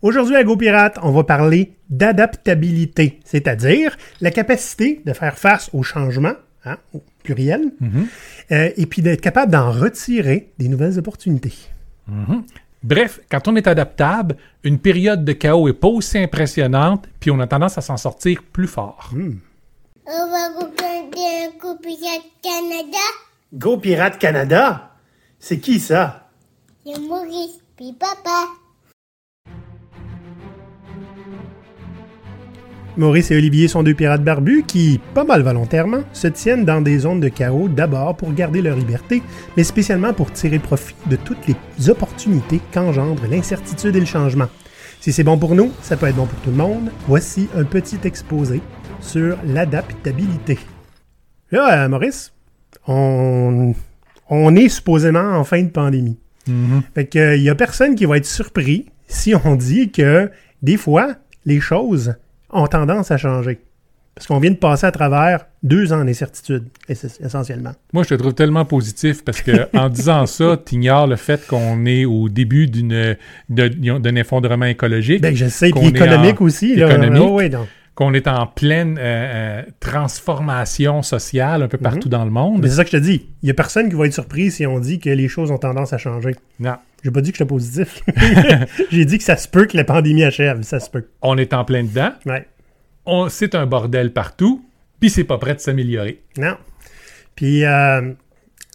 Aujourd'hui à GoPirate, on va parler d'adaptabilité, c'est-à-dire la capacité de faire face aux changements, hein, au pluriel, euh, et puis d'être capable d'en retirer des nouvelles opportunités. Bref, quand on est adaptable, une période de chaos est pas aussi impressionnante, puis on a tendance à s'en sortir plus fort. On va regarder un copier Canada. GoPirate Canada? C'est qui ça? C'est Maurice, puis papa. Maurice et Olivier sont deux pirates barbus qui, pas mal volontairement, se tiennent dans des zones de chaos d'abord pour garder leur liberté, mais spécialement pour tirer profit de toutes les opportunités qu'engendre l'incertitude et le changement. Si c'est bon pour nous, ça peut être bon pour tout le monde. Voici un petit exposé sur l'adaptabilité. Là, euh, Maurice, on, on est supposément en fin de pandémie. Fait que il y a personne qui va être surpris si on dit que des fois, les choses ont tendance à changer. Parce qu'on vient de passer à travers deux ans d'incertitude, ess- essentiellement. Moi, je te trouve tellement positif parce que en disant ça, tu ignores le fait qu'on est au début d'une d'un effondrement écologique, Ben, je sais, puis économique en- aussi. Là. économique. Oh, oui, donc. qu'on est en pleine euh, euh, transformation sociale un peu partout dans le monde. Mais c'est ça que je te dis. Il n'y a personne qui va être surpris si on dit que les choses ont tendance à changer. Non. J'ai pas dit que j'étais positif. J'ai dit que ça se peut que la pandémie achève. Ça se peut. On est en plein dedans. Ouais. On- C'est un bordel partout. Puis c'est pas prêt de s'améliorer. Non. Puis, euh,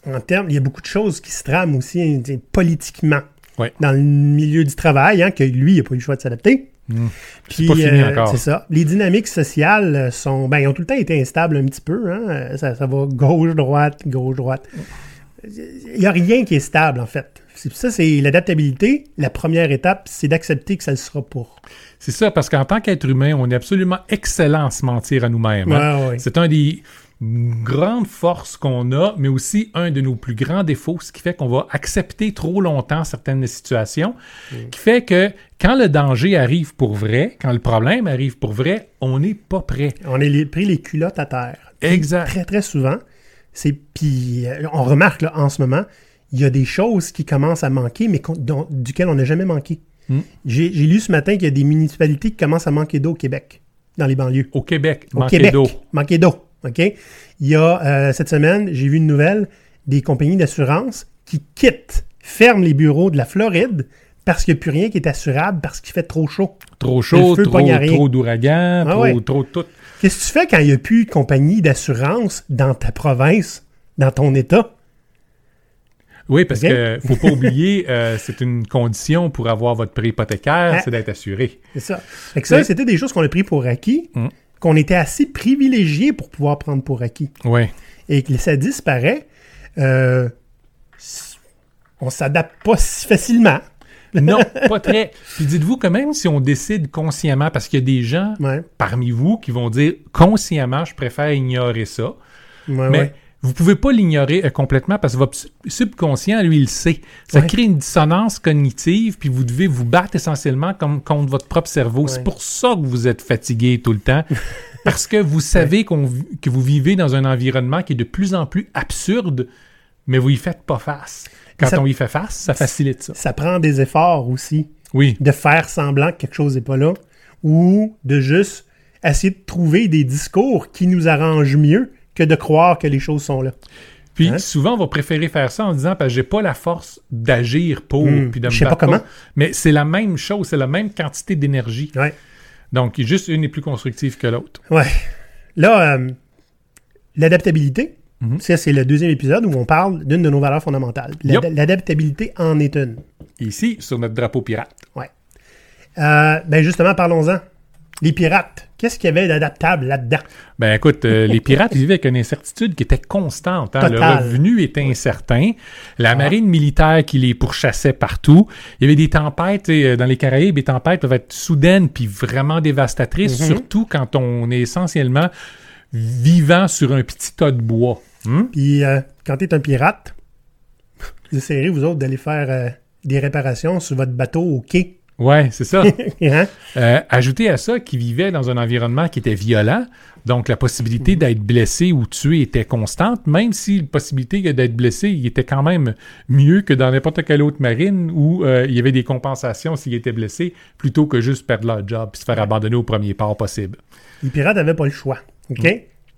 en termes, il y a beaucoup de choses qui se trament aussi hein, politiquement. Ouais. Dans le milieu du travail, hein, que lui, il n'a pas eu le choix de s'adapter. Mm. Puis, pas fini euh, encore. C'est ça. Les dynamiques sociales sont, ben, ils ont tout le temps été instables un petit peu. Hein. Ça, ça va gauche-droite, gauche-droite. Il n'y a rien qui est stable, en fait. Ça, c'est l'adaptabilité. La première étape, c'est d'accepter que ça le sera pas. C'est ça, parce qu'en tant qu'être humain, on est absolument excellent à se mentir à nous-mêmes. hein. Ouais, ouais. C'est un des grandes forces qu'on a, mais aussi un de nos plus grands défauts, ce qui fait qu'on va accepter trop longtemps certaines situations, qui fait que quand le danger arrive pour vrai, quand le problème arrive pour vrai, on n'est pas prêt. On est pris les culottes à terre. Exact. Très, très souvent. C'est puis euh, on remarque là, en ce moment, il y a des choses qui commencent à manquer, mais dont- duquel on n'a jamais manqué. Hmm. J'ai lu ce matin qu'il y a des municipalités qui commencent à manquer d'eau au Québec, dans les banlieues. Au Québec, Au manquer d'eau. manquer d'eau. OK? Il y a euh, cette semaine, j'ai vu une nouvelle des compagnies d'assurance qui quittent, ferment les bureaux de la Floride parce qu'il n'y a plus rien qui est assurable parce qu'il fait trop chaud. Trop chaud, feu trop, trop d'ouragans, Ah trop, ouais. trop tout. Qu'est-ce que tu fais quand il n'y a plus de compagnie d'assurance dans ta province, dans ton État? Oui, parce Ok. que faut pas oublier, euh, c'est une condition pour avoir votre prêt hypothécaire, Ah. c'est d'être assuré. C'est ça. Fait que ça, c'était des choses qu'on a pris pour acquis, Mm. qu'on était assez privilégiés pour pouvoir prendre pour acquis. Oui. Et que ça disparaît, euh, on s'adapte pas si facilement. Non, pas très. Puis dites-vous que même si on décide consciemment, parce qu'il y a des gens Ouais, parmi vous qui vont dire consciemment, je préfère ignorer ça, ouais, mais ouais. Vous pouvez pas l'ignorer euh, complètement parce que votre sub- subconscient, lui, il sait. Ça Ouais. crée une dissonance cognitive, puis vous devez vous battre essentiellement comme contre votre propre cerveau. C'est pour ça que vous êtes fatigué tout le temps. Parce que vous savez que vous vivez dans un environnement qui est de plus en plus absurde, mais vous y faites pas face. Quand Ça- on y fait face, ça facilite ça. Ça prend des efforts aussi Oui. de faire semblant que quelque chose n'est pas là ou de juste essayer de trouver des discours qui nous arrangent mieux que de croire que les choses sont là. Puis Hein? souvent, on va préférer faire ça en disant parce que j'ai pas la force d'agir pour Hmm. puis de me Je sais pas comment. Mais c'est la même chose, c'est la même quantité d'énergie. Ouais. Donc, juste une est plus constructive que l'autre. Ouais. Là, euh, l'adaptabilité, Mhm. ça, c'est le deuxième épisode où on parle d'une de nos valeurs fondamentales. L'adaptabilité en est une. Ici, sur notre drapeau pirate. Ouais. Euh, ben justement, parlons-en. Les pirates, qu'est-ce qu'il y avait d'adaptable là-dedans? Ben écoute, euh, les pirates vivaient avec une incertitude qui était constante. hein. Le revenu était incertain. La marine militaire qui les pourchassait partout. Il y avait des tempêtes euh, dans les Caraïbes. Les tempêtes peuvent être soudaines puis vraiment dévastatrices, Mhm. surtout quand on est essentiellement vivant sur un petit tas de bois. Hmm? Puis euh, quand tu es un pirate, vous essayerez, vous autres, d'aller faire euh, des réparations sur votre bateau au quai. Ouais, c'est ça. Hein? Euh, ajoutez à ça qu'il vivait dans un environnement qui était violent, donc la possibilité d'être blessé ou tué était constante, même si la possibilité d'être blessé, il était quand même mieux que dans n'importe quelle autre marine où euh, il y avait des compensations s'il était blessé, plutôt que juste perdre leur job et se faire abandonner au premier port possible. Les pirates n'avaient pas le choix. OK?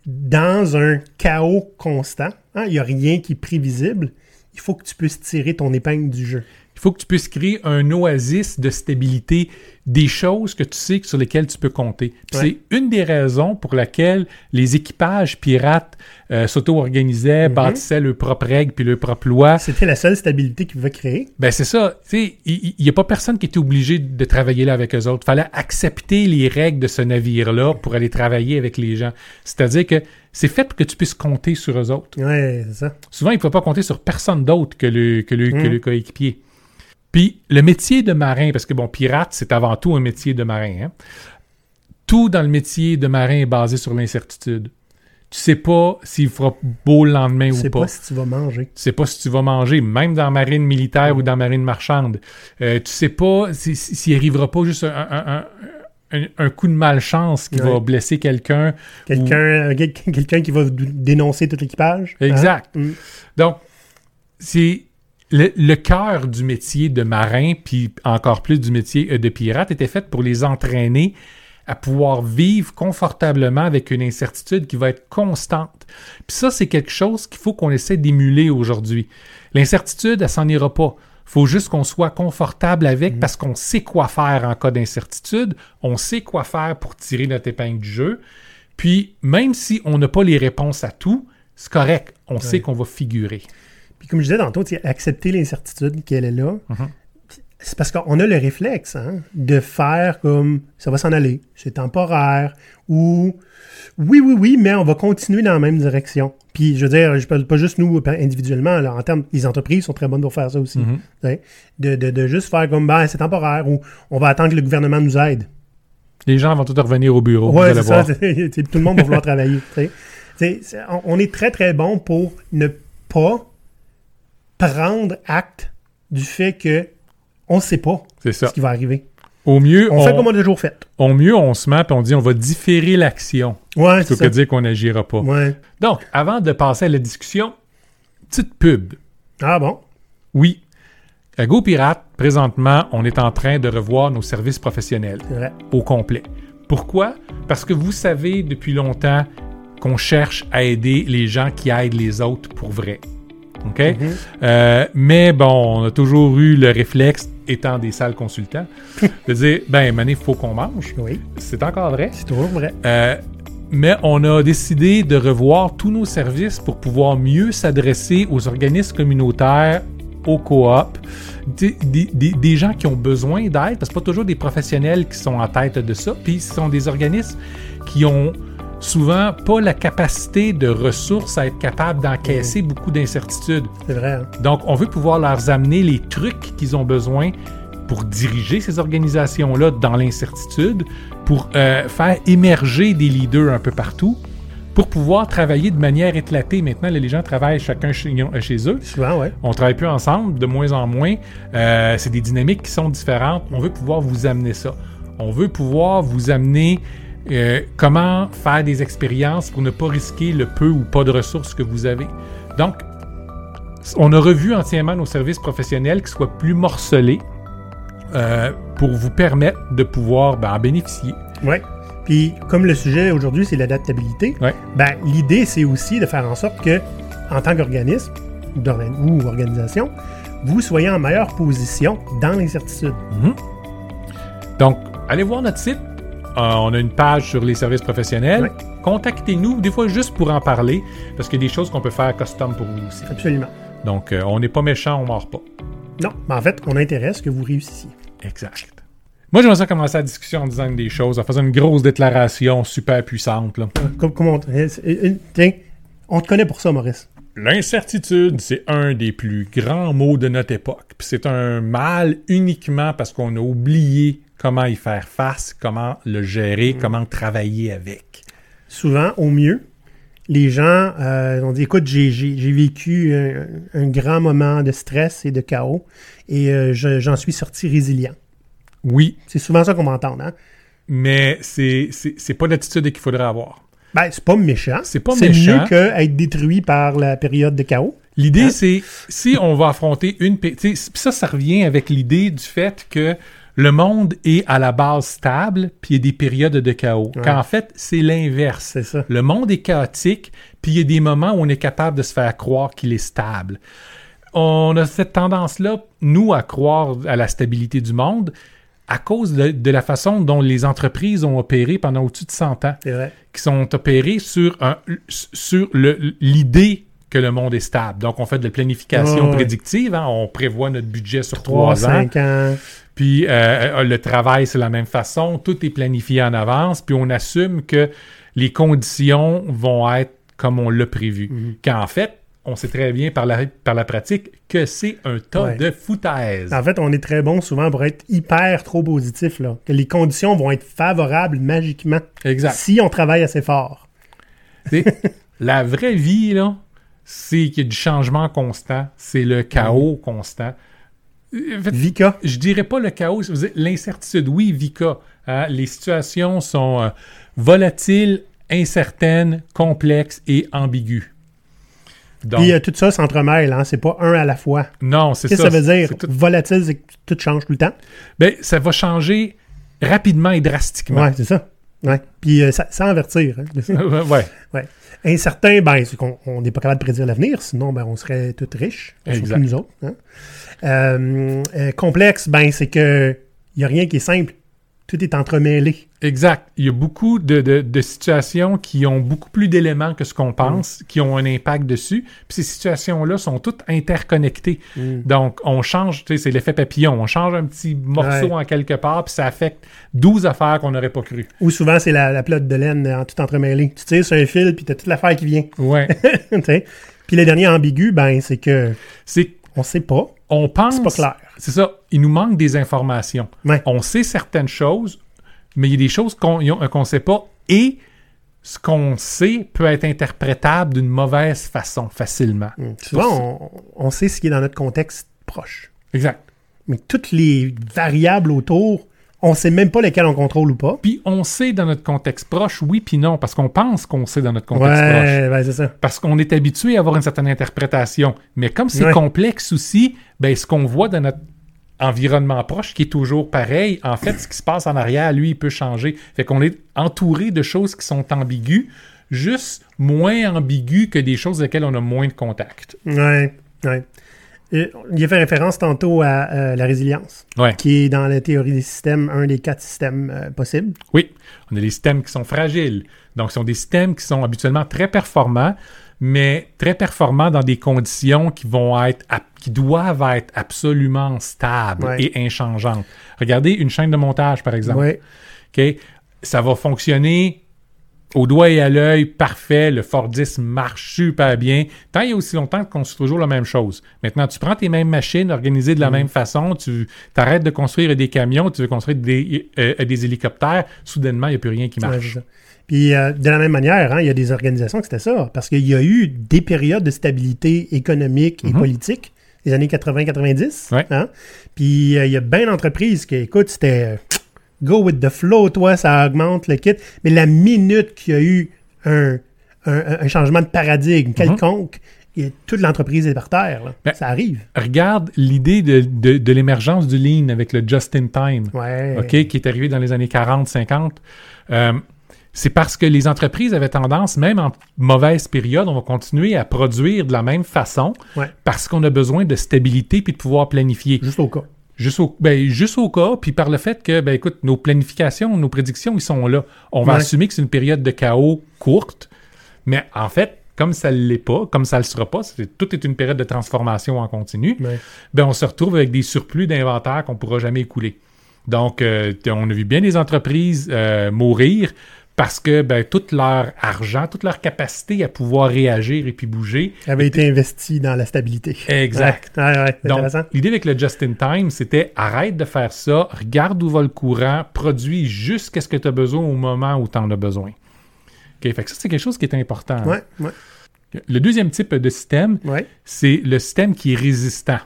Dans un chaos constant, hein, il n'y a rien qui est prévisible. Il faut que tu puisses tirer ton épingle du jeu. Il faut que tu puisses créer un oasis de stabilité, des choses que tu sais sur lesquelles tu peux compter. Ouais. C'est une des raisons pour laquelle les équipages pirates euh, s'auto-organisaient, bâtissaient leurs propres règles puis leurs propres lois. C'était la seule stabilité qu'ils pouvaient créer? Ben c'est ça. Tu sais, il n'y a pas personne qui était obligé de travailler là avec eux autres. Il fallait accepter les règles de ce navire-là pour aller travailler avec les gens. C'est-à-dire que c'est fait pour que tu puisses compter sur eux autres. Ouais, c'est ça. Souvent, il ne faut pas compter sur personne d'autre que le, que le, que le coéquipier. Puis le métier de marin, parce que bon, pirate, c'est avant tout un métier de marin. hein. Tout dans le métier de marin est basé sur l'incertitude. Tu sais pas s'il fera beau le lendemain Tu ou sais pas. pas si tu vas manger. Tu sais pas si tu vas manger, même dans la marine militaire ou dans la marine marchande. Euh, tu sais pas si- si- s'il arrivera pas juste un, un- un- un- un coup de malchance qui va blesser quelqu'un. Quelqu'un euh, quel- quelqu'un qui va dénoncer tout l'équipage. hein? Exact. Mm. Donc, c'est le, le cœur du métier de marin, puis encore plus du métier euh, de pirate, était fait pour les entraîner à pouvoir vivre confortablement avec une incertitude qui va être constante. Puis ça, c'est quelque chose qu'il faut qu'on essaie d'émuler aujourd'hui. L'incertitude, elle s'en ira pas. faut juste qu'on soit confortable avec parce qu'on sait quoi faire en cas d'incertitude, on sait quoi faire pour tirer notre épingle du jeu. Puis, même si on n'a pas les réponses à tout, c'est correct. On sait qu'on va figurer. Puis comme je disais tantôt, accepter l'incertitude qu'elle est là, Mhm. c'est parce qu'on a le réflexe hein, de faire comme ça va s'en aller, c'est temporaire, ou oui, oui, oui, mais on va continuer dans la même direction. Puis je veux dire, je parle pas juste nous individuellement, là, en termes, les entreprises sont très bonnes pour faire ça aussi. Mhm. De, de, de juste faire comme ben, c'est temporaire, ou on va attendre que le gouvernement nous aide. Les gens vont tous revenir au bureau. vous Ouais, allez ça. voir. Tout le monde va vouloir travailler. on est très, très bon pour ne pas prendre acte du fait que on ne sait pas ça. ce qui va arriver. Au mieux, On, on, fait comme on a toujours fait. au mieux, on se met et on dit on va différer l'action Ouais, plutôt que ça. dire qu'on n'agira pas. Ouais. Donc, avant de passer à la discussion, petite pub. Ah bon? Oui. À GoPirate, présentement, on est en train de revoir nos services professionnels au complet. Pourquoi? Parce que vous savez depuis longtemps qu'on cherche à aider les gens qui aident les autres pour vrai. OK? Mhm. Euh, mais bon, on a toujours eu le réflexe, étant des sales consultants, de dire, ben, Mané, il faut qu'on mange. Oui, C'est encore vrai. c'est toujours vrai. Euh, mais on a décidé de revoir tous nos services pour pouvoir mieux s'adresser aux organismes communautaires, aux coops, des, des- gens qui ont besoin d'aide, parce que c'est pas toujours des professionnels qui sont en tête de ça, puis ce sont des organismes qui ont souvent pas la capacité de ressources à être capables d'encaisser beaucoup d'incertitudes. C'est vrai. hein. Donc, on veut pouvoir leur amener les trucs qu'ils ont besoin pour diriger ces organisations-là dans l'incertitude, pour euh, faire émerger des leaders un peu partout, pour pouvoir travailler de manière éclatée. Maintenant, les gens travaillent chacun chez, chez eux. Souvent, ouais. On travaille plus ensemble, de moins en moins. Euh, c'est des dynamiques qui sont différentes. On veut pouvoir vous amener ça. On veut pouvoir vous amener euh, comment faire des expériences pour ne pas risquer le peu ou pas de ressources que vous avez? Donc, on a revu entièrement nos services professionnels qui soient plus morcelés euh, pour vous permettre de pouvoir ben, en bénéficier. Ouais. Puis, comme le sujet aujourd'hui, c'est l'adaptabilité, Ouais. ben, l'idée, c'est aussi de faire en sorte que, en tant qu'organisme ou organisation, vous soyez en meilleure position dans l'incertitude. Donc, allez voir notre site. Euh, on a une page sur les services professionnels. Contactez-nous, des fois juste pour en parler, parce qu'il y a des choses qu'on peut faire custom pour vous aussi. Absolument. Donc, euh, on n'est pas méchant, on mord pas. Non, mais en fait, on ce que vous réussissiez. Exact. Moi, j'aimerais ça commencer la discussion en disant des choses, en faisant une grosse déclaration super puissante. là. Comme, comme on, euh, euh, tiens, on te connaît pour ça, Maurice. L'incertitude, c'est un des plus grands mots de notre époque. Puis c'est un mal uniquement parce qu'on a oublié comment y faire face, comment le gérer, comment travailler avec. Souvent, au mieux, les gens euh, ont dit écoute, j'ai, vécu un, un grand moment de stress et de chaos et euh, je- j'en suis sorti résilient. Oui, C'est souvent ça qu'on m'entend. Hein? mais c'est c'est c'est pas l'attitude qu'il faudrait avoir. Ben, c'est pas méchant. C'est pas C'est méchant. mieux qu'être détruit par la période de chaos. L'idée, Hein? c'est si on va affronter une. ça, ça revient avec l'idée du fait que le monde est à la base stable, puis il y a des périodes de chaos. Ouais. Quand en fait, c'est l'inverse. Le monde est chaotique, puis il y a des moments où on est capable de se faire croire qu'il est stable. On a cette tendance-là, nous, à croire à la stabilité du monde à cause de, de la façon dont les entreprises ont opéré pendant au-dessus de 100 ans vrai. qui sont opérés sur, un, sur l'idée que le monde est stable. Donc, on fait de la planification Ouais, prédictive. hein. On prévoit notre budget sur 3, trois ans. 5 ans. Puis, euh, euh, le travail, c'est la même façon. Tout est planifié en avance. Puis, on assume que les conditions vont être comme on l'a prévu. Mhm. Quand, en fait, on sait très bien par la, par la pratique que c'est un tas Ouais. de foutaises. En fait, on est très bon souvent pour être hyper trop positif. Là. Que les conditions vont être favorables magiquement Exact. si on travaille assez fort. La vraie vie, là, c'est qu'il y a du changement constant. C'est le chaos constant. En fait, Vika? je dirais pas le chaos, l'incertitude. Oui, Vika. hein, les situations sont euh, volatiles, incertaines, complexes et ambiguës. Donc, Puis euh, tout ça s'entremêle, hein? c'est pas un à la fois. non, c'est Qu'est-ce ça. que ça veut dire? tout- Volatile, c'est que tout change tout le temps? Ben, ça va changer rapidement et drastiquement. Ouais, c'est ça. Ouais. Puis euh, ça- sans avertir. hein. ouais. ouais. Incertain, ben, c'est qu'on on n'est pas capable de prédire l'avenir, sinon ben, on serait tous riches, surtout nous autres. hein. Euh, euh, complexe, ben, c'est que il n'y a rien qui est simple. Tout est entremêlé. Exact. Il y a beaucoup de, de- de situations qui ont beaucoup plus d'éléments que ce qu'on pense, qui ont un impact dessus. Puis ces situations-là sont toutes interconnectées. Donc, on change, tu sais, c'est l'effet papillon. On change un petit morceau Ouais. en quelque part, puis ça affecte 12 affaires qu'on n'aurait pas cru. Ou souvent, c'est la, la pelote de laine en tout entremêlé. Tu tires sur un fil, puis t'as toute l'affaire qui vient. Ouais. Puis le dernier ambigu, ben, c'est que c'est, on sait pas. on pense. C'est pas clair. C'est ça. Il nous manque des informations. Ouais. On sait certaines choses, mais il y a des choses qu'on ne sait pas. Et ce qu'on sait peut être interprétable d'une mauvaise façon, facilement. Souvent, on, on sait ce qui est dans notre contexte proche. Exact. Mais toutes les variables autour, on sait même pas lesquelles on contrôle ou pas. Puis on sait dans notre contexte proche, oui, puis non, parce qu'on pense qu'on sait dans notre contexte proche. Ouais, c'est ça. Parce qu'on est habitué à avoir une certaine interprétation. Mais comme c'est Ouais. complexe aussi, ben, ce qu'on voit dans notre environnement proche, qui est toujours pareil, en fait, ce qui se passe en arrière, lui, il peut changer. Fait qu'on est entouré de choses qui sont ambiguës, juste moins ambiguës que des choses auxquelles on a moins de contact. Ouais, ouais. Euh, Il a fait référence tantôt à euh, la résilience, Ouais. qui est dans la théorie des systèmes un des quatre systèmes euh, possibles. Oui, on a des systèmes qui sont fragiles. Donc, ce sont des systèmes qui sont habituellement très performants, mais très performants dans des conditions qui vont être, qui doivent être absolument stables Ouais. et inchangeantes. Regardez une chaîne de montage, par exemple. Ouais. Ça va fonctionner au doigt et à l'œil, parfait. Le Fordisme marche super bien. Tant il y a aussi longtemps qu'on construit toujours la même chose. Maintenant, tu prends tes mêmes machines organisées de la même façon, tu arrêtes de construire des camions, tu veux construire des, euh, des hélicoptères, soudainement, il n'y a plus rien qui marche. Puis euh, de la même manière, hein, il y a des organisations que c'était ça, parce qu'il y a eu des périodes de stabilité économique et Mhm. politique, les années 80-90. Ouais. hein. Puis euh, il y a bien d'entreprises qui, écoute, c'était euh, go with the flow, toi, ça augmente le kit. Mais la minute qu'il y a eu un, un- un changement de paradigme quelconque, il y a- toute l'entreprise est par terre. là. Mhm. Ben, ça arrive. Regarde l'idée de, de- de l'émergence du lean avec le just-in-time. Ouais. OK, qui est arrivé dans les années 40-50. Euh, c'est parce que les entreprises avaient tendance, même en mauvaise période, on va continuer à produire de la même façon Ouais. parce qu'on a besoin de stabilité puis de pouvoir planifier. Juste au cas. Juste au, ben, juste au cas, puis par le fait que, ben, écoute, nos planifications, nos prédictions, ils sont là. On va Ouais. assumer que c'est une période de chaos courte, mais en fait, comme ça ne l'est pas, comme ça ne le sera pas, tout est une période de transformation en continu, Ouais. ben, on se retrouve avec des surplus d'inventaire qu'on ne pourra jamais écouler. Donc, euh, on a vu bien des entreprises euh, mourir parce que ben, tout leur argent, toute leur capacité à pouvoir réagir et puis bouger avait été investi dans la stabilité. Exact. Ouais, ouais, ouais, c'est donc, l'idée avec le just-in-time, c'était arrête de faire ça, regarde où va le courant, produis juste ce que tu as besoin au moment où tu en as besoin. OK, fait que ça, c'est quelque chose qui est important. hein. Le deuxième type de système, c'est le système qui est résistant,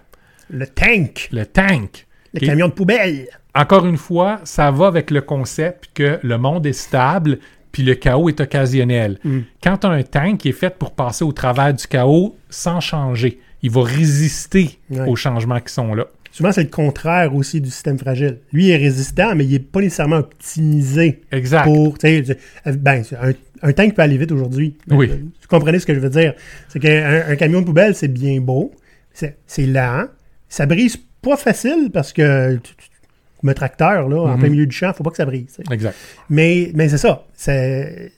Le tank. le tank. Le camion de poubelle. Encore une fois, ça va avec le concept que le monde est stable puis le chaos est occasionnel. Mm. Quand un tank qui est fait pour passer au travers du chaos sans changer, il va résister Ouais. aux changements qui sont là. Souvent, c'est le contraire aussi du système fragile. Lui, il est résistant, mais il n'est pas nécessairement optimisé Exact. pour. sais, Ben, un, un tank peut aller vite aujourd'hui. Oui. Euh, Vous comprenez ce que je veux dire? C'est qu'un un camion de poubelle, c'est bien beau, c'est c'est lent, ça brise pas facile parce que un tracteur, là, en Mhm. plein milieu du champ, faut pas que ça brise. Exact. Mais, mais c'est ça. C'est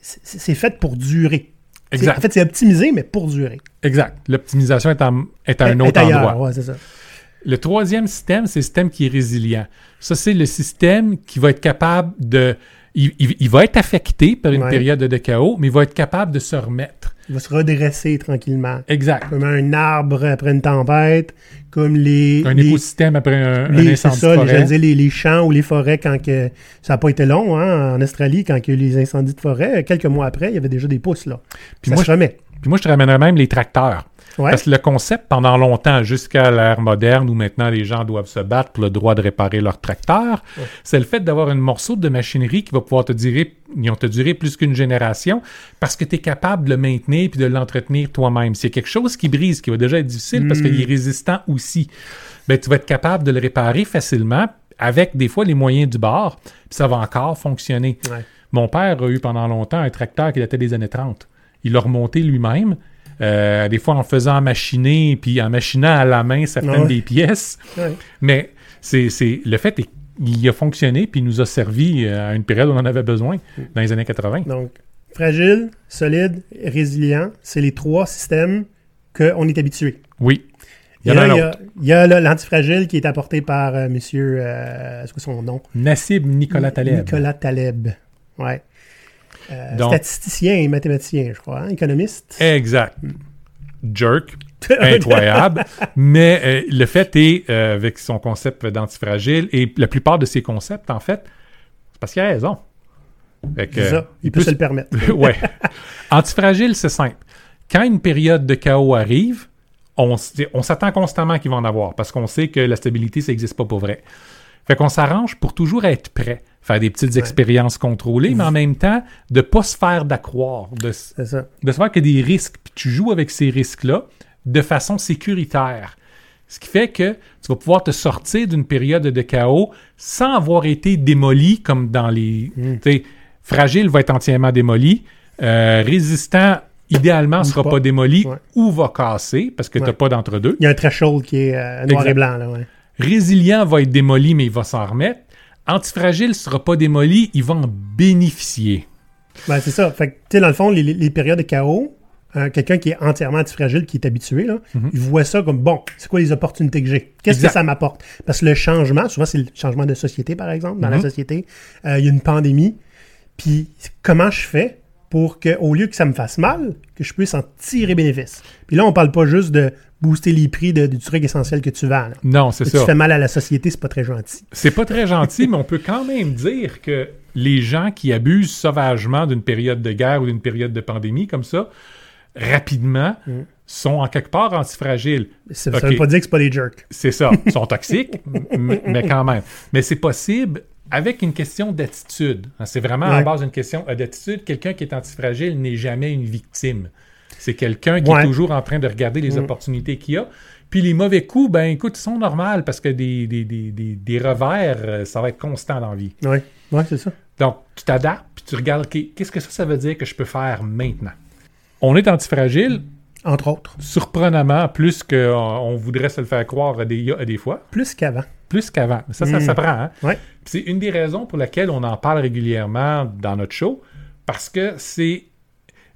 fait pour durer. Exact. En fait, c'est optimisé, mais pour durer. Exact. L'optimisation est, est à un Est autre ailleurs, endroit. ouais, c'est ça. Le troisième système, c'est le système qui est résilient. Ça, c'est le système qui va être capable de... Il, il- il va être affecté par une Ouais. période de chaos, mais il va être capable de se remettre. Il va se redresser tranquillement. Exact. Comme un arbre après une tempête, comme les. Un les- écosystème après un, les- incendie ça, de les, forêt. j'allais dire les, les champs ou les forêts quand que ça n'a pas été long, hein, en Australie, quand il y a eu les incendies de forêt, quelques mois après, il y avait déjà des pousses là. Puis ça moi, se remet. Puis moi, je te ramènerais même les tracteurs. Ouais. Parce que le concept, pendant longtemps, jusqu'à l'ère moderne, où maintenant les gens doivent se battre pour le droit de réparer leur tracteur, Ouais. c'est le fait d'avoir une morceau de machinerie qui va pouvoir te durer, te durer plus qu'une génération parce que tu es capable de le maintenir puis de l'entretenir toi-même. C'est quelque chose qui brise, qui va déjà être difficile parce qu'il est résistant aussi. Ben, tu vas être capable de le réparer facilement avec des fois les moyens du bord, puis ça va encore fonctionner. Ouais. Mon père a eu pendant longtemps un tracteur qui datait des années 30. Il l'a remonté lui-même, euh, des fois en faisant machiner, puis en machinant à la main certaines ouais. des pièces. Ouais. Mais c'est, c'est- le fait est qu'il a fonctionné, puis il nous a servi euh, à une période où on en avait besoin, dans les années 80. Donc, fragile, solide, résilient, c'est les trois systèmes qu'on est habitué. Oui. Il y en a il y a, il y a là, l'antifragile qui est apporté par euh, monsieur, euh, c'est quoi son nom? Nassib Nicolas Taleb. Nicolas Taleb. Ouais. Euh, Donc- statisticien et mathématicien, je crois, hein, économiste. Exact. Jerk. incroyable. Mais euh, le fait est, euh, avec son concept d'antifragile, et la plupart de ses concepts, en fait, c'est parce qu'il a raison. Fait que, ça, il, peut, se le permettre. ouais. Antifragile, c'est simple. Quand une période de chaos arrive, on, on s'attend constamment qu'il va en avoir parce qu'on sait que la stabilité, ça n'existe pas pour vrai. Fait qu'on s'arrange pour toujours être prêt, faire des petites expériences contrôlées, mais en même temps, de pas se faire d'accroire, de, ça. de savoir qu'il y a des risques, puis tu joues avec ces risques-là de façon sécuritaire. Ce qui fait que tu vas pouvoir te sortir d'une période de chaos sans avoir été démoli comme dans les... Mm. tu sais, Fragile va être entièrement démoli. euh, résistant, idéalement, ne sera pas. pas, démoli Ouais. ou va casser parce que tu n'as pas d'entre-deux. Il y a un threshold qui est euh, noir Exact. et blanc. Là, ouais. Résilient va être démoli, mais il va s'en remettre. Antifragile ne sera pas démoli, il va en bénéficier. Ben, c'est ça. Fait que, tu sais, dans le fond, les, périodes de chaos, euh, quelqu'un qui est entièrement antifragile, qui est habitué, là, il voit ça comme bon, c'est quoi les opportunités que j'ai? Qu'est-ce que ça m'apporte? Parce que le changement, souvent, c'est le changement de société, par exemple. Dans la Mhm. société, euh, il y a une pandémie. Puis, comment je fais pour que, au lieu que ça me fasse mal, que je puisse en tirer bénéfice? Puis là, on parle pas juste de booster les prix de- du truc essentiel que tu vends. là. Non, c'est Si ça. tu fais mal à la société, c'est pas très gentil. C'est pas très gentil, mais on peut quand même dire que les gens qui abusent sauvagement d'une période de guerre ou d'une période de pandémie comme ça, rapidement, Mm. sont en quelque part antifragiles. Ça, Ok. ça veut pas dire que c'est pas des jerks. C'est ça. Ils sont toxiques, mais quand même. Mais c'est possible avec une question d'attitude. Hein, C'est vraiment à la base d'une question euh, d'attitude. Quelqu'un qui est antifragile n'est jamais une victime. C'est quelqu'un qui Ouais. est toujours en train de regarder les Mm. opportunités qu'il y a. Puis les mauvais coups, ben écoute, ils sont normaux parce que des, des, des, des, des revers, euh, ça va être constant dans la vie. Oui, ouais, c'est ça. Donc, tu t'adaptes, puis tu regardes, qu'est-ce que ça, ça veut dire que je peux faire maintenant? On est antifragile, Entre autres. surprenamment, plus qu'on on voudrait se le faire croire des, à des fois, Plus qu'avant. Plus qu'avant. Ça, ça Mm. s'apprend. Hein? Ouais. C'est une des raisons pour laquelle on en parle régulièrement dans notre show, parce que c'est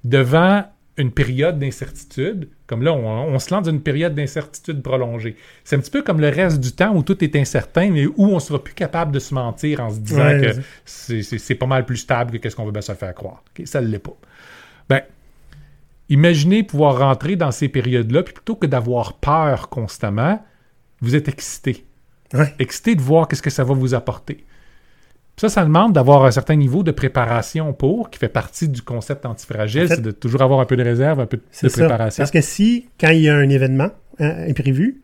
devant une période d'incertitude, comme là, on, on se lance dans une période d'incertitude prolongée. C'est un petit peu comme le reste du temps où tout est incertain, mais où on sera plus capable de se mentir en se disant Ouais, que c'est- pas mal plus stable que qu'est-ce qu'on veut bien se faire croire. Ça ne l'est pas. Ben, imaginez pouvoir rentrer dans ces périodes-là, puis plutôt que d'avoir peur constamment, vous êtes excité Ouais. excité de voir qu'est-ce que ça va vous apporter. Ça, ça demande d'avoir un certain niveau de préparation pour, qui fait partie du concept antifragile, En fait- c'est de toujours avoir un peu de réserve, un peu de ça. préparation. Parce que si, quand il y a un événement hein, imprévu,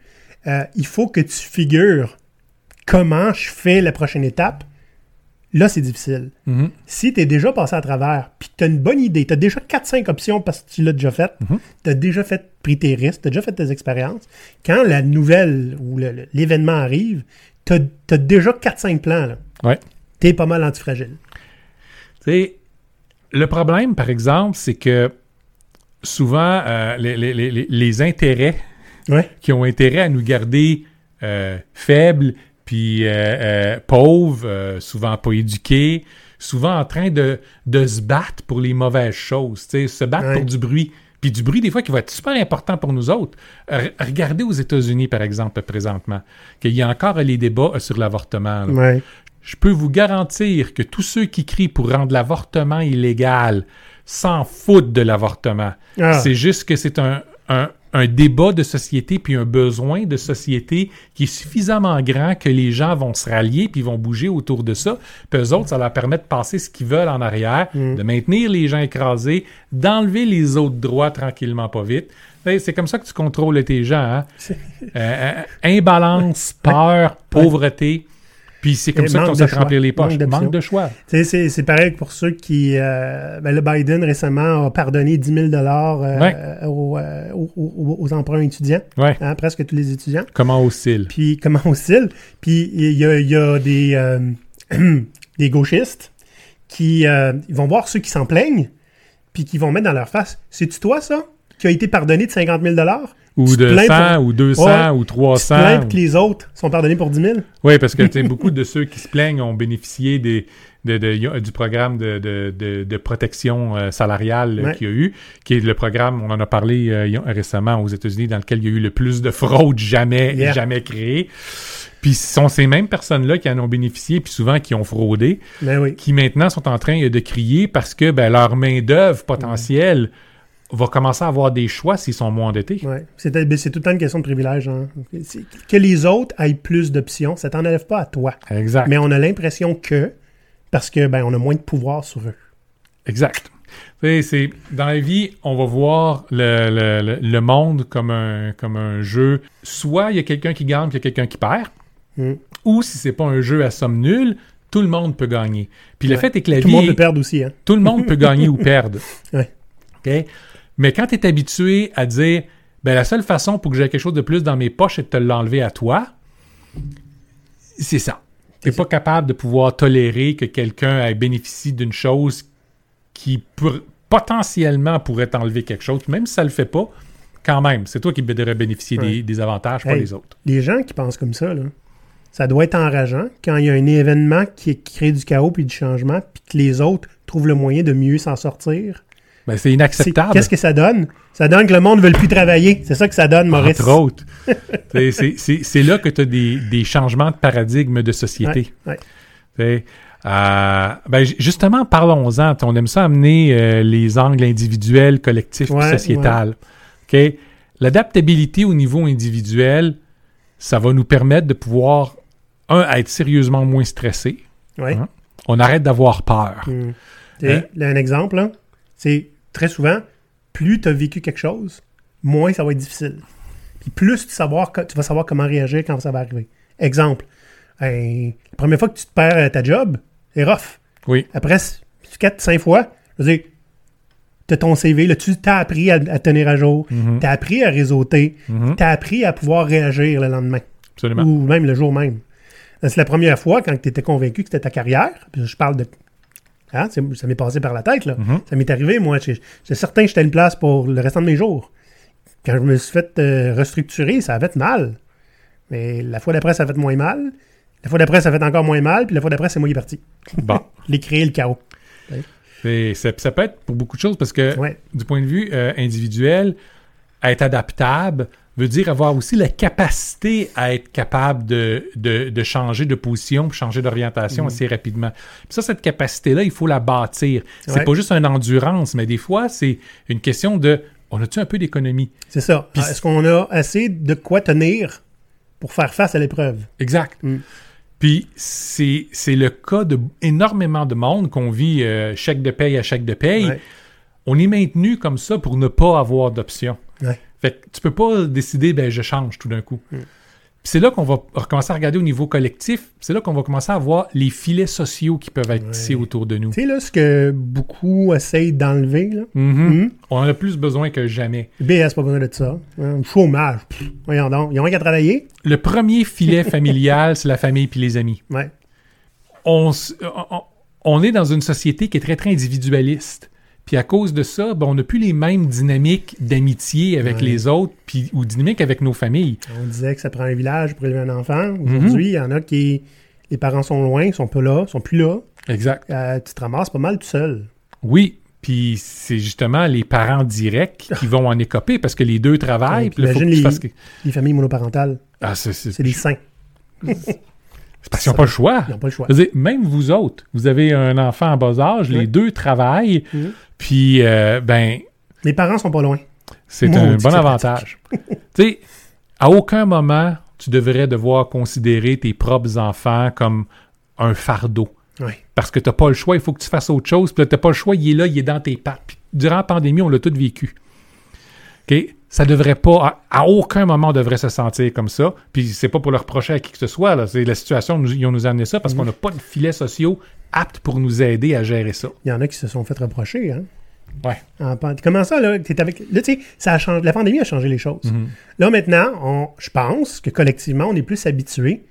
euh, il faut que tu figures comment je fais la prochaine étape, là, c'est difficile. Mhm. Si tu es déjà passé à travers, puis tu as une bonne idée, tu as déjà 4-5 options parce que tu l'as déjà fait, Mhm. tu as déjà fait, pris tes risques, tu as déjà fait tes expériences, quand la nouvelle ou l'événement arrive, tu as, déjà 4-5 plans. Là. Ouais. Tu es pas mal antifragile. Sais, le problème, par exemple, c'est que souvent, euh, les, les- les- les intérêts Ouais. qui ont intérêt à nous garder euh, faibles, puis euh, euh, pauvres, euh, souvent pas éduqués, souvent en train de, de se battre pour les mauvaises choses, se battre Ouais. pour du bruit. Puis du bruit, des fois, qui va être super important pour nous autres. R- regardez aux États-Unis, par exemple, présentement, qu'il y a encore les débats sur l'avortement. Ouais. Je peux vous garantir que tous ceux qui crient pour rendre l'avortement illégal s'en foutent de l'avortement. Ah. C'est juste que c'est un, un- un débat de société puis un besoin de société qui est suffisamment grand que les gens vont se rallier puis vont bouger autour de ça. Puis eux autres, ça leur permet de passer ce qu'ils veulent en arrière, Mm. de maintenir les gens écrasés, d'enlever les autres droits tranquillement, pas vite. C'est comme ça que tu contrôles tes gens. Hein? C'est- Euh, euh, imbalance, peur, pauvreté. Puis c'est comme Et ça qu'on s'est remplir les poches. Manque. Manque de choix. C'est c'est pareil pour ceux qui... euh, ben, le Biden récemment a pardonné 10 000 dollars Ouais. aux, euh, aux- emprunts étudiants, Ouais. hein, presque tous les étudiants. Comment oscille? Puis comment oscille? Puis il y y a des, euh, des gauchistes qui euh, vont voir ceux qui s'en plaignent, puis qui vont mettre dans leur face, c'est-tu toi ça qui a été pardonné de 50 000 dollars? Ou Tu te de plains 100, pour- ou 200, Ouais. ou Tu te 300. plains ou- que les autres sont pardonnés pour 10 000? Oui, parce que tu beaucoup de ceux qui se plaignent ont bénéficié des, de- de- du programme de, de- protection euh, salariale euh, Ouais. qu'il y a eu, qui est le programme, on en a parlé euh, récemment aux États-Unis, dans lequel il y a eu le plus de fraude jamais, Yeah. jamais créée. Puis ce sont ces mêmes personnes-là qui en ont bénéficié, puis souvent qui ont fraudé, Ben oui. qui maintenant sont en train de crier parce que ben, leur main-d'œuvre potentielle va commencer à avoir des choix s'ils sont moins endettés. Ouais. C'est ben, c'est tout le temps une question de privilège. hein. Que les autres aient plus d'options, ça t'enlève pas à toi. Exact. Mais on a l'impression que, parce que ben, on a moins de pouvoir sur eux. Exact. C'est dans la vie, on va voir le, le- le- le monde comme un, comme un jeu. Soit il y a quelqu'un qui gagne, puis il y a quelqu'un qui perd. Mm. Ou si c'est pas un jeu à somme nulle, tout le monde peut gagner. Puis le fait est que la Tout le vie, monde est- peut perdre aussi. Hein. tout le monde peut gagner ou perdre. Ouais. OK? Mais quand tu es habitué à dire, ben la seule façon pour que j'ai quelque chose de plus dans mes poches, c'est de te l'enlever à toi, c'est ça. Tu n'es pas capable de pouvoir tolérer que quelqu'un ait bénéficié d'une chose qui pour- potentiellement pourrait t'enlever quelque chose, même si ça le fait pas, quand même, c'est toi qui devrais bénéficier des, Ouais. des avantages, pas les autres. Les gens qui pensent comme ça, là, ça doit être enrageant quand il y a un événement qui crée du chaos puis du changement, puis que les autres trouvent le moyen de mieux s'en sortir. Ben, c'est inacceptable. Qu'est-ce que ça donne? Ça donne que le monde ne veut plus travailler. C'est ça que ça donne, Maurice. Entre autres. C'est- là que tu as des, des changements de paradigme de société. Ouais, ouais. T'sais, euh, ben, justement, parlons-en. On aime ça amener euh, les angles individuels, collectifs, Ouais, sociétal. L'adaptabilité au niveau individuel, ça va nous permettre de pouvoir, un, être sérieusement moins stressé. Hein? On arrête d'avoir peur. Hmm. Tu sais, Hein? là, Un exemple, là, c'est très souvent, plus tu as vécu quelque chose, moins ça va être difficile. Puis plus tu, savoir, tu vas savoir comment réagir quand ça va arriver. Exemple, hein, la première fois que tu te perds euh, ta job, c'est rough. Oui. Après 4-5 fois, je veux dire, tu as ton CV, là, tu t'as appris à, à tenir à jour, Mhm. tu as appris à réseauter, Mhm. tu as appris à pouvoir réagir le lendemain Absolument. ou même le jour même. C'est la première fois quand tu étais convaincu que c'était ta carrière. Puis je parle de. Hein, c'est- ça m'est passé par la tête. là. Mhm. Ça m'est arrivé, moi. J'étais certain que j'étais à une place pour le restant de mes jours. Quand je me suis fait euh, restructurer, ça avait fait mal. Mais la fois d'après, ça a fait moins mal. La fois d'après, ça a fait encore moins mal. Puis la fois d'après, c'est moi qui est parti. Bon. Les créer le chaos. C'est- Ça, ça peut être pour beaucoup de choses parce que Ouais. du point de vue euh, individuel, être adaptable veut dire avoir aussi la capacité à être capable de, de, de changer de position, changer d'orientation assez rapidement. Puis ça, cette capacité-là, il faut la bâtir. C'est Ouais. pas juste une endurance, mais des fois, c'est une question de on a-tu un peu d'économie? C'est ça. Puis Ah, Est-ce qu'on a assez de quoi tenir pour faire face à l'épreuve? Exact. Mm. Puis c'est le cas de énormément de monde qu'on vit euh, chèque de paye à chèque de paye. Ouais. On est maintenu comme ça pour ne pas avoir d'option. Ouais. Fait que tu peux pas décider, ben je change tout d'un coup. Mm. C'est là qu'on va recommencer à regarder au niveau collectif. C'est là qu'on va commencer à voir les filets sociaux qui peuvent être tissés Ouais. autour de nous. Tu sais, là, ce que beaucoup essayent d'enlever, là. Mhm. Mhm. On en a plus besoin que jamais. BS, pas besoin de ça. Hein, chômage. pff, voyons donc. Ils ont rien qu'à travailler. Le premier filet familial, c'est la famille puis les amis. Ouais. On, s- on- on est dans une société qui est très, très individualiste. Puis à cause de ça, ben, on n'a plus les mêmes dynamiques d'amitié avec Ouais. les autres puis, ou dynamiques avec nos familles. On disait que ça prend un village pour élever un enfant. Aujourd'hui, il y en a qui. Les parents sont loin, ils sont pas là, ils sont plus là. Exact. Euh, tu te ramasses pas mal tout seul. Oui, puis c'est justement les parents directs qui vont en écoper parce que les deux travaillent. Ouais, puis là, faut que imagine les- fasses que- Les familles monoparentales, Ah, c'est des saints. c'est parce qu'ils n'ont pas le choix. Ils n'ont pas le choix. Dire, même vous autres, vous avez un enfant en bas âge, les deux travaillent, Mhm. puis euh, ben Les parents sont pas loin. c'est un bon avantage. tu sais, à aucun moment tu devrais devoir considérer tes propres enfants comme un fardeau. Oui. Parce que tu n'as pas le choix, il faut que tu fasses autre chose. Puis tu n'as pas le choix, il est là, il est dans tes pattes. Puis durant la pandémie, on l'a tout vécu. OK? Ça devrait pas, à, à aucun moment, on devrait se sentir comme ça. Puis c'est pas pour le reprocher à qui que ce soit. là. C'est la situation, nous, ils ont nous amené ça parce qu'on n'a pas de filets sociaux aptes pour nous aider à gérer ça. Il y en a qui se sont fait reprocher. Hein? Ouais. En Comment ça, là? T'es avec... Là, tu sais, ça a changé... la pandémie a changé les choses. Là, maintenant, on... je pense que collectivement, on est plus habitué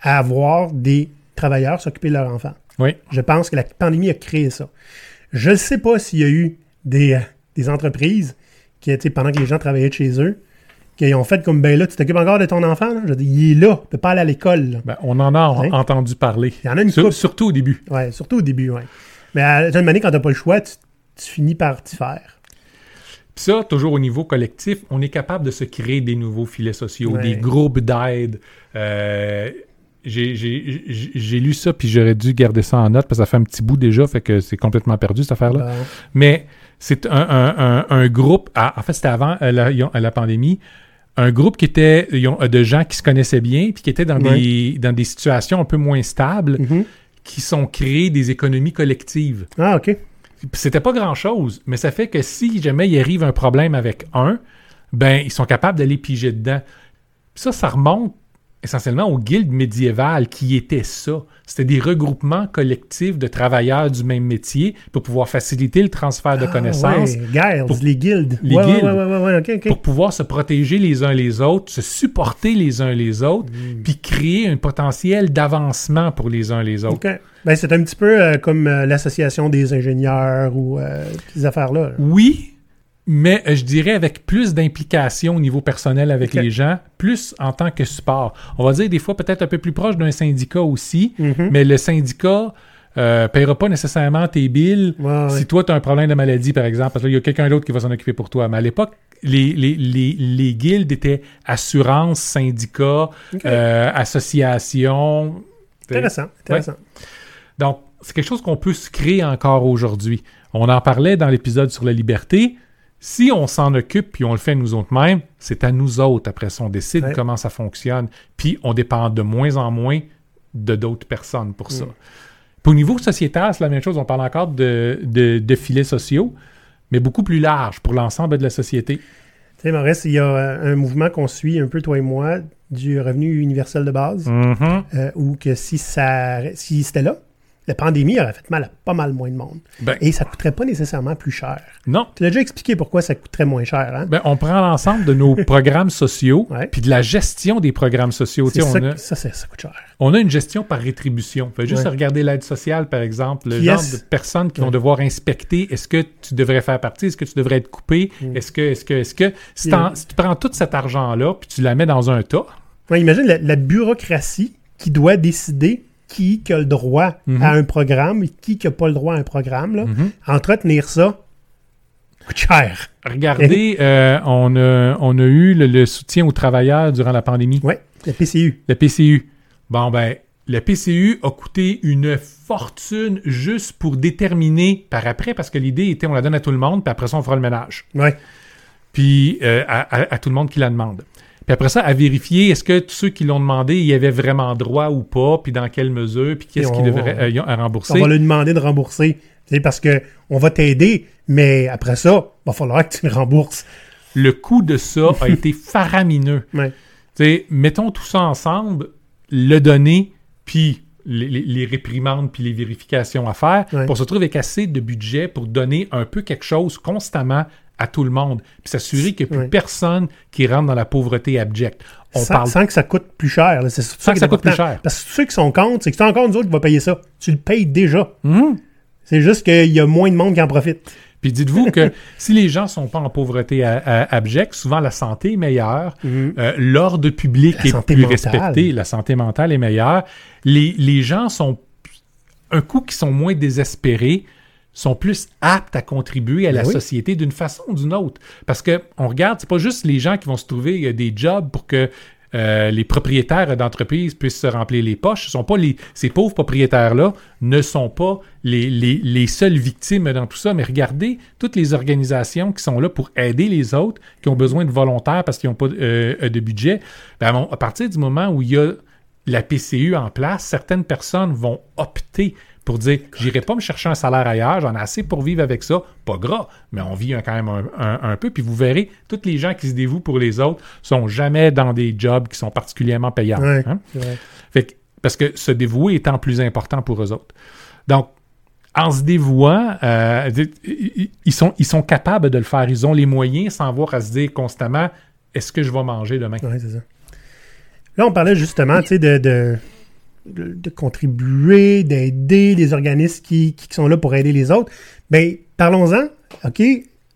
à avoir des travailleurs s'occuper de leurs enfants. Oui. Je pense que la pandémie a créé ça. Je ne sais pas s'il y a eu des, euh, des entreprises qui, sais, pendant que les gens travaillaient de chez eux, qui ont fait comme, ben là, tu t'occupes encore de ton enfant? là? Je dis, il est là, il peut pas aller à l'école. Ben, on en a Hein? entendu parler. Il y en a une Sur- surtout au début. Ouais, surtout au début, ouais. Mais à une manière, quand t'as pas le choix, tu, tu finis par t'y faire. Puis ça, toujours au niveau collectif, on est capable de se créer des nouveaux filets sociaux, Ouais. des groupes d'aide. Euh, j'ai- lu ça, puis j'aurais dû garder ça en note, parce que ça fait un petit bout déjà, fait que c'est complètement perdu, cette affaire-là. Mais c'est un, un- un- un groupe, ah, en fait, c'était avant euh, la, ont- la pandémie, un groupe qui était euh, de gens qui se connaissaient bien, puis qui étaient dans, des, dans des situations un peu moins stables, Mhm. qui sont créés des économies collectives. Ah, OK. C'était pas grand-chose, mais ça fait que si jamais il arrive un problème avec un, ben ils sont capables d'aller piger dedans. Ça, ça remonte essentiellement aux guildes médiévales qui étaient ça. C'était des regroupements collectifs de travailleurs du même métier pour pouvoir faciliter le transfert de Ah, connaissances, Ouais, guilds, Pour- les guildes. Les ouais, guildes. Ouais, pour pouvoir se protéger les uns les autres, se supporter les uns les autres, Mm. puis créer un potentiel d'avancement pour les uns les autres. Ben, c'est un petit peu euh, comme euh, l'association des ingénieurs ou euh, ces affaires-là. là. Oui, mais euh, je dirais avec plus d'implication au niveau personnel avec les gens, plus en tant que support. On va dire des fois peut-être un peu plus proche d'un syndicat aussi, Mhm. mais le syndicat euh, paiera pas nécessairement tes billes Ouais, ouais. si toi tu as un problème de maladie, par exemple, parce qu'il y a quelqu'un d'autre qui va s'en occuper pour toi. Mais à l'époque, les, les, les, les guildes étaient assurance, syndicat, OK. euh, association. Intéressant, intéressant. Donc, c'est quelque chose qu'on peut se créer encore aujourd'hui. On en parlait dans l'épisode sur la liberté. Si on s'en occupe puis on le fait nous autres mêmes, c'est à nous autres. Après ça, on décide Ouais. comment ça fonctionne. Puis on dépend de moins en moins de d'autres personnes pour ça. Mm. Puis au niveau sociétal, c'est la même chose. On parle encore de, de, de filets sociaux, mais beaucoup plus large pour l'ensemble de la société. Tu sais, Maurice, il y a euh, un mouvement qu'on suit un peu, toi et moi, du revenu universel de base, Mhm. euh, où que si ça, si c'était là, la pandémie aurait fait mal à pas mal moins de monde. Ben, Et ça coûterait pas nécessairement plus cher. non. Tu l'as déjà expliqué pourquoi ça coûterait moins cher, hein? Ben, on prend l'ensemble de nos programmes sociaux, puis de la gestion des programmes sociaux. Ça, on a- que- ça, ça coûte cher. On a une gestion par rétribution. Fait juste Ouais. regarder l'aide sociale, par exemple, le genre de personnes qui vont devoir inspecter est-ce que tu devrais faire partie, est-ce que tu devrais être coupé, Mm. est-ce que, est-ce que, est-ce que, si, Yeah. t'en- si tu prends tout cet argent-là, puis tu la mets dans un tas, Ouais, imagine la, la bureaucratie qui doit décider qui a le droit Mhm. à un programme et qui n'a pas le droit à un programme. Là. Mhm. Entretenir ça coûte cher. regardez, euh, on, a, on a eu le, le soutien aux travailleurs durant la pandémie, Oui, la PCU. le PCU. Bon, ben, le PCU a coûté une fortune juste pour déterminer par après, parce que l'idée était on la donne à tout le monde, puis après ça, on fera le ménage. Oui. puis euh, à, à- à tout le monde qui la demande. Puis après ça, à vérifier est-ce que tous ceux qui l'ont demandé y avaient vraiment droit ou pas, puis dans quelle mesure, puis qu'est-ce qu'ils devraient euh, à rembourser. On va lui demander de rembourser. Parce que on va t'aider, mais après ça, il va falloir que tu le rembourses. Le coût de ça a été faramineux. Ouais. Mettons tout ça ensemble, le donner, puis les, les- les réprimandes, puis les vérifications à faire, Ouais. pour se retrouver avec assez de budget pour donner un peu quelque chose constamment à tout le monde, puis s'assurer qu'il n'y a plus personne qui rentre dans la pauvreté abjecte. On sans, parle sans que ça coûte plus cher. là. C'est Sans que ça coûte plus cher. Parce que ceux qui sont contre, c'est que c'est encore nous autres qui va payer ça. Tu le payes déjà. Mhm. C'est juste qu'il y a moins de monde qui en profite. Puis dites-vous que si les gens sont pas en pauvreté abjecte, souvent la santé est meilleure, euh, l'ordre public La est plus mentale. respecté, la santé mentale est meilleure. Les, les gens sont, un coup qui sont moins désespérés, sont plus aptes à contribuer à la Ben oui. société d'une façon ou d'une autre. Parce que on regarde, c'est pas juste les gens qui vont se trouver euh, des jobs pour que euh, les propriétaires d'entreprises puissent se remplir les poches. Ce sont pas les, ces pauvres propriétaires-là ne sont pas les, les, les seules victimes dans tout ça. Mais regardez toutes les organisations qui sont là pour aider les autres, qui ont besoin de volontaires parce qu'ils n'ont pas euh, de budget. Ben, à partir du moment où il y a la PCU en place, certaines personnes vont opter pour dire j'irai pas me chercher un salaire ailleurs, j'en ai assez pour vivre avec ça, pas gras, mais on vit quand même un, un- un peu. Puis vous verrez, tous les gens qui se dévouent pour les autres sont jamais dans des jobs qui sont particulièrement payants. Ouais, hein? Fait que- parce que se dévouer étant plus important pour eux autres. Donc, en se dévouant, euh, ils, sont, ils sont capables de le faire. Ils ont les moyens sans avoir à se dire constamment est-ce que je vais manger demain? Ouais, c'est ça. Là, on parlait justement tu sais, de, de, de, de contribuer, d'aider les organismes qui, qui sont là pour aider les autres. Ben, parlons-en. OK?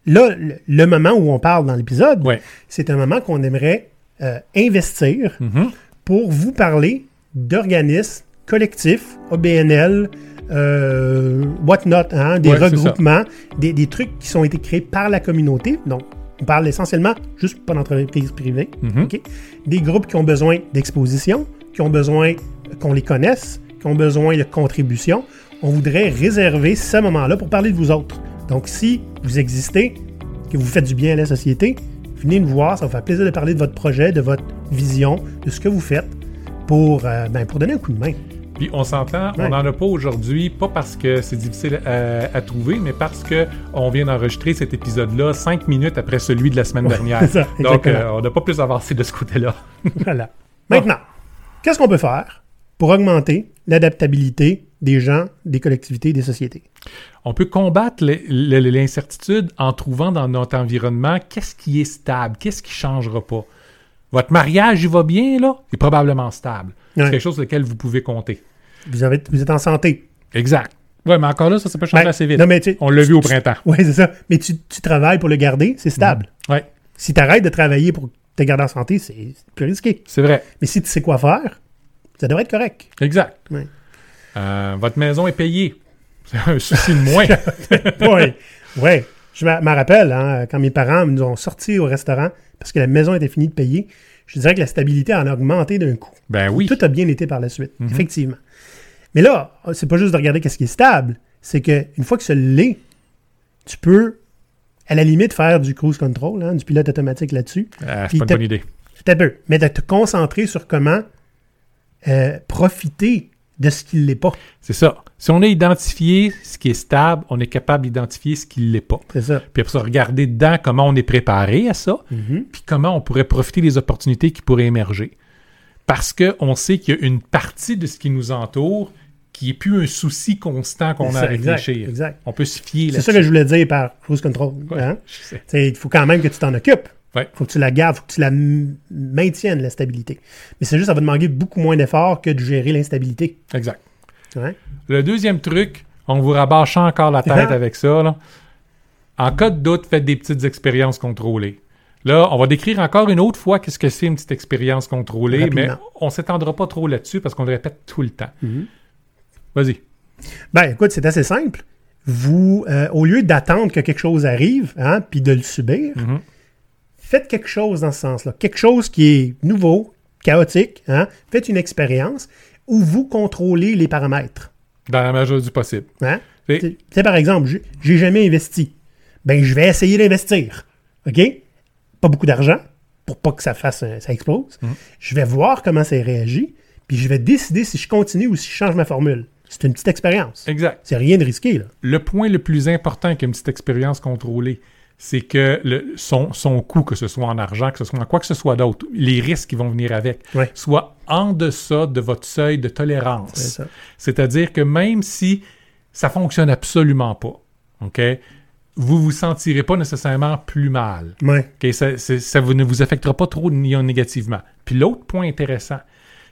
Là, le, le moment où on parle dans l'épisode, Ouais. c'est un moment qu'on aimerait euh, investir Mhm. pour vous parler d'organismes collectifs, OBNL, euh, whatnot, hein, des Ouais, regroupements, des, des trucs qui ont été créés par la communauté. Donc, on parle essentiellement juste pas d'entreprises privées. Mhm. OK? Des groupes qui ont besoin d'exposition, qui ont besoin qu'on les connaisse, qui ont besoin de contribution. On voudrait réserver ce moment-là pour parler de vous autres. Donc, si vous existez, que vous faites du bien à la société, venez nous voir. Ça va faire plaisir de parler de votre projet, de votre vision, de ce que vous faites pour, euh, ben, pour donner un coup de main. Puis on s'entend, Ouais. on n'en a pas aujourd'hui, pas parce que c'est difficile à, à trouver, mais parce que on vient d'enregistrer cet épisode-là cinq minutes après celui de la semaine dernière. ça, Donc, euh, on n'a pas plus avancé de ce côté-là. Voilà. Maintenant, qu'est-ce qu'on peut faire? Pour augmenter l'adaptabilité des gens, des collectivités, des sociétés? On peut combattre l'incertitude en trouvant dans notre environnement qu'est-ce qui est stable, qu'est-ce qui changera pas. Votre mariage, il va bien, là? Il est probablement stable. Ouais. C'est quelque chose sur lequel vous pouvez compter. Vous, avez, vous êtes en santé. Exact. Ouais, mais encore là, ça, ça peut changer Ben, assez vite. non, mais tu On l'a vu au printemps. Oui, c'est ça. Mais tu, tu travailles pour le garder, c'est stable. Ouais, Si tu arrêtes de travailler pour te garder en santé, c'est plus risqué. c'est vrai. Mais si tu sais quoi faire, ça devrait être correct. Exact. Euh, votre maison est payée. C'est un souci de moins. oui. Oui. Je me rappelle, hein, quand mes parents nous ont sortis au restaurant parce que la maison était finie de payer, je dirais que la stabilité en a augmenté d'un coup. ben oui. Tout a bien été par la suite, effectivement. Mais là, c'est pas juste de regarder qu'est-ce qui est stable, c'est qu'une fois que ça l'est, tu peux, à la limite, faire du cruise control, hein, du pilote automatique là-dessus. Ah, c'est pas une bonne idée. C'est un peu. Mais de te concentrer sur comment euh, profiter de ce qui ne l'est pas. C'est ça. Si on a identifié ce qui est stable, on est capable d'identifier ce qui ne l'est pas. C'est ça. Puis après ça, regarder dedans comment on est préparé à ça, Mhm. puis comment on pourrait profiter des opportunités qui pourraient émerger. Parce qu'on sait qu'il y a une partie de ce qui nous entoure qui n'est plus un souci constant qu'on a à réfléchir. exact. On peut se fier C'est ça que je voulais dire par cruise control. Ouais, hein? je sais, Il faut quand même que tu t'en occupes. Ouais. Il faut que tu la gardes, il faut que tu la maintiennes, la stabilité. Mais c'est juste, ça va demander beaucoup moins d'efforts que de gérer l'instabilité. Exact. Ouais. Le deuxième truc, on vous rabâche encore la tête avec ça. là. En cas de doute, faites des petites expériences contrôlées. Là, on va décrire encore une autre fois qu'est-ce que c'est une petite expérience contrôlée, mais on s'étendra pas trop là-dessus parce qu'on le répète tout le temps. Mhm. Vas-y. Ben, écoute, c'est assez simple. Vous, euh, au lieu d'attendre que quelque chose arrive, hein, puis de le subir, Mhm. Faites quelque chose dans ce sens-là. Quelque chose qui est nouveau, chaotique. Hein? Faites une expérience où vous contrôlez les paramètres. Dans la majorité du possible. Hein? Et- Tu sais, par exemple, j'ai- jamais investi. Ben, je vais essayer d'investir. OK? Pas beaucoup d'argent pour pas que ça fasse, un- ça explose. Mhm. Je vais voir comment ça réagit, puis je vais décider si je continue ou si je change ma formule. C'est une petite expérience. Exact. C'est rien de risqué, là. Le point le plus important qu'une petite expérience contrôlée, c'est que le, son, son coût, que ce soit en argent, que ce soit en quoi que ce soit d'autre, les risques qui vont venir avec, Ouais. soient en deçà de votre seuil de tolérance. C'est-à-dire que même si ça fonctionne absolument pas, OK, vous vous sentirez pas nécessairement plus mal. Ça, ça vous- ne vous affectera pas trop ni- négativement. Puis l'autre point intéressant,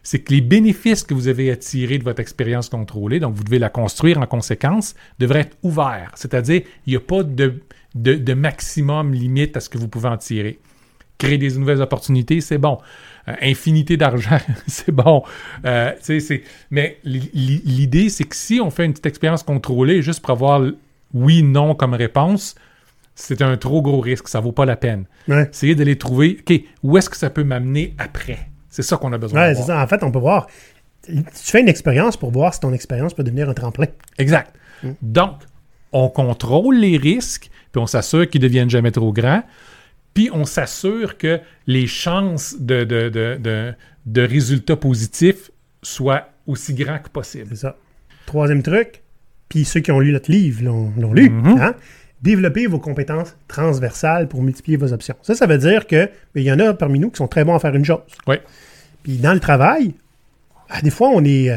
c'est que les bénéfices que vous avez tirer de votre expérience contrôlée, donc vous devez la construire en conséquence, devraient être ouverts. C'est-à-dire, il n'y a pas de, de- de maximum limite à ce que vous pouvez en tirer. Créer des nouvelles opportunités, c'est bon. Euh, infinité d'argent, c'est bon. Euh, Mais li- li- l'idée, c'est que si on fait une petite expérience contrôlée juste pour avoir oui, non comme réponse, c'est un trop gros risque. Ça vaut pas la peine. Ouais. Essayez de les trouver. OK, où est-ce que ça peut m'amener après? C'est ça qu'on a besoin Ouais, de c'est voir. ça. En fait, on peut voir. Tu fais une expérience pour voir si ton expérience peut devenir un tremplin. Exact. Donc, on contrôle les risques, puis on s'assure qu'ils ne deviennent jamais trop grands, puis on s'assure que les chances de, de, de, de, de résultats positifs soient aussi grands que possible. C'est ça. Troisième truc, puis ceux qui ont lu notre livre l'ont lu, Mhm. hein? Développer vos compétences transversales pour multiplier vos options. Ça, ça veut dire que il y en a parmi nous qui sont très bons à faire une chose. Oui. Puis dans le travail, ah, des fois, on est euh,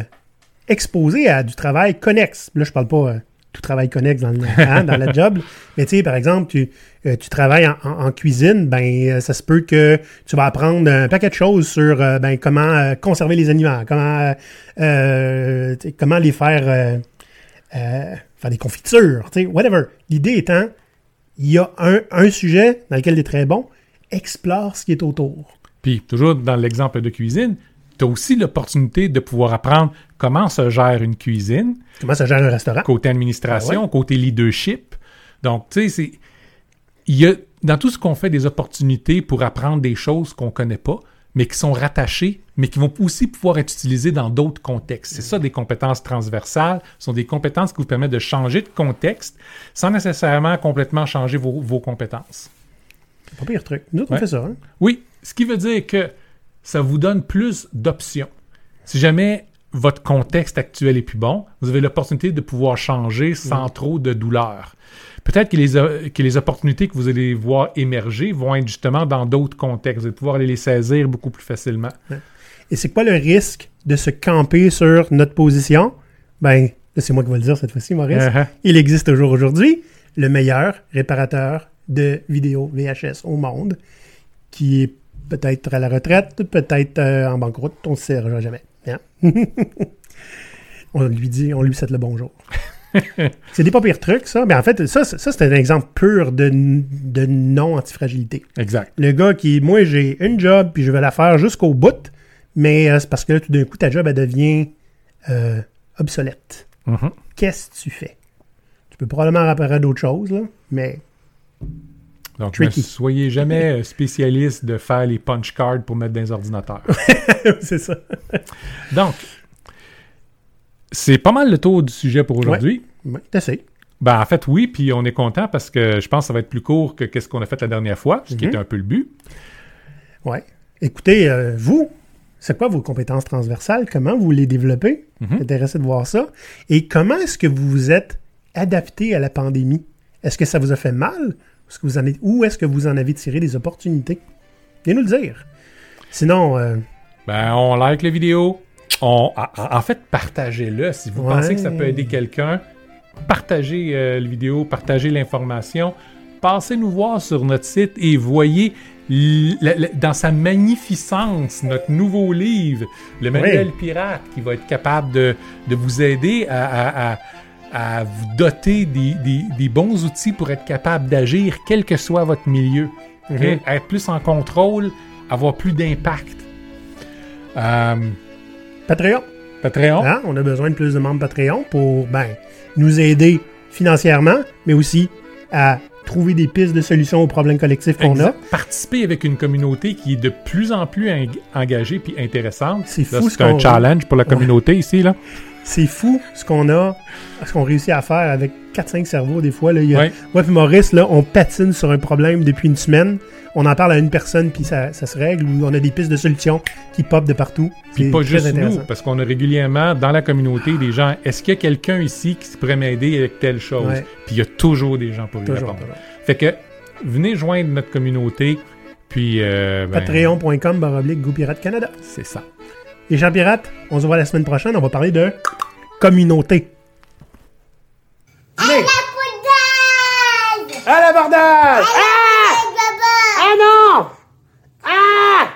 exposé à du travail connexe. Là, je parle pas euh, tout travail connexe dans, le, hein, dans la job. Mais tu sais, par exemple, tu, euh, tu travailles en, cuisine, ben euh, ça se peut que tu vas apprendre un paquet de choses sur euh, ben, comment conserver les aliments, comment, comment les faire, faire des confitures, tu sais, whatever. L'idée étant, il y a un, un sujet dans lequel tu es très bon, explore ce qui est autour. Puis, toujours dans l'exemple de cuisine, tu as aussi l'opportunité de pouvoir apprendre comment se gère une cuisine, Comment ça gère un restaurant? côté administration, Ah côté leadership. Donc, tu sais, c'est. Il y a dans tout ce qu'on fait des opportunités pour apprendre des choses qu'on ne connaît pas, mais qui sont rattachées, mais qui vont aussi pouvoir être utilisées dans d'autres contextes. C'est ça des compétences transversales. Ce sont des compétences qui vous permettent de changer de contexte sans nécessairement complètement changer vos, vos compétences. C'est pas pire truc. Nous, on fait ça. Hein? Oui, ce qui veut dire que ça vous donne plus d'options. Si jamais votre contexte actuel est plus bon, vous avez l'opportunité de pouvoir changer sans trop de douleur. Peut-être que les, o- que les opportunités que vous allez voir émerger vont être justement dans d'autres contextes. Vous allez pouvoir aller les saisir beaucoup plus facilement. Et c'est quoi le risque de se camper sur notre position? Ben, c'est moi qui vais le dire cette fois-ci, Maurice. Uh-huh. Il existe toujours aujourd'hui le meilleur réparateur de vidéos VHS au monde, qui est peut-être à la retraite, peut-être euh, en banqueroute, on ne sait jamais. hein? on lui dit, on lui souhaite le bonjour. c'est des pas pires trucs, ça. Mais en fait, ça, ça c'est un exemple pur de, de non-antifragilité. Exact. Le gars qui, moi, j'ai une job, puis je vais la faire jusqu'au bout, mais euh, c'est parce que là, tout d'un coup, ta job, elle devient euh, obsolète. Mhm. Qu'est-ce que tu fais? Tu peux probablement réparer d'autres choses, là, mais Donc, ne soyez jamais euh, spécialiste de faire les punch cards pour mettre dans les ordinateurs. c'est ça. Donc, c'est pas mal le tour du sujet pour aujourd'hui. Ouais, t'essayes. Ben, en fait, oui, puis on est content parce que je pense que ça va être plus court que qu'est-ce qu'on a fait la dernière fois, ce qui Mhm. était un peu le but. Ouais. Écoutez, euh, vous, c'est quoi vos compétences transversales? Comment vous les développez? Mhm. Intéressé de voir ça. Et comment est-ce que vous vous êtes adapté à la pandémie? Est-ce que ça vous a fait mal? Est-ce que vous en êtes- ou est-ce que vous en avez tiré des opportunités? Viens nous le dire. Sinon, euh, Ben, on like la vidéo. On, en, fait, partagez-le. Si vous Ouais. pensez que ça peut aider quelqu'un, partagez euh, la vidéo, partagez l'information. Passez nous voir sur notre site et voyez l- la- la- dans sa magnificence notre nouveau livre, le manuel pirate, qui va être capable de, de vous aider à, à- à- à vous doter des, des- des bons outils pour être capable d'agir, quel que soit votre milieu. Mhm. Être plus en contrôle, avoir plus d'impact. Euh, Patreon. Patreon. Hein? On a besoin de plus de membres Patreon pour ben, nous aider financièrement, mais aussi à trouver des pistes de solutions aux problèmes collectifs qu'on a. Participer avec une communauté qui est de plus en plus eng- engagée puis intéressante. C'est fou ce C'est un challenge pour la communauté ici. Là. C'est fou ce qu'on a, ce qu'on réussit à faire avec 4-5 cerveaux des fois. Là, il y a- Ouais. Moi puis Maurice, là, on patine sur un problème depuis une semaine. On en parle à une personne puis ça, ça se règle ou on a des pistes de solutions qui popent de partout. Puis pas juste nous, parce qu'on a régulièrement dans la communauté des gens. Est-ce qu'il y a quelqu'un ici qui pourrait m'aider avec telle chose? Ouais. Puis il y a toujours des gens pour Toujours, répondre. toujours. Fait que venez joindre notre communauté. Puis, euh, ben, Patreon.com baroblique Pirate Canada. c'est ça. Les gens pirates, on se voit la semaine prochaine. On va parler de communauté. À la À l'abordage! À la ah! ah non! Ah!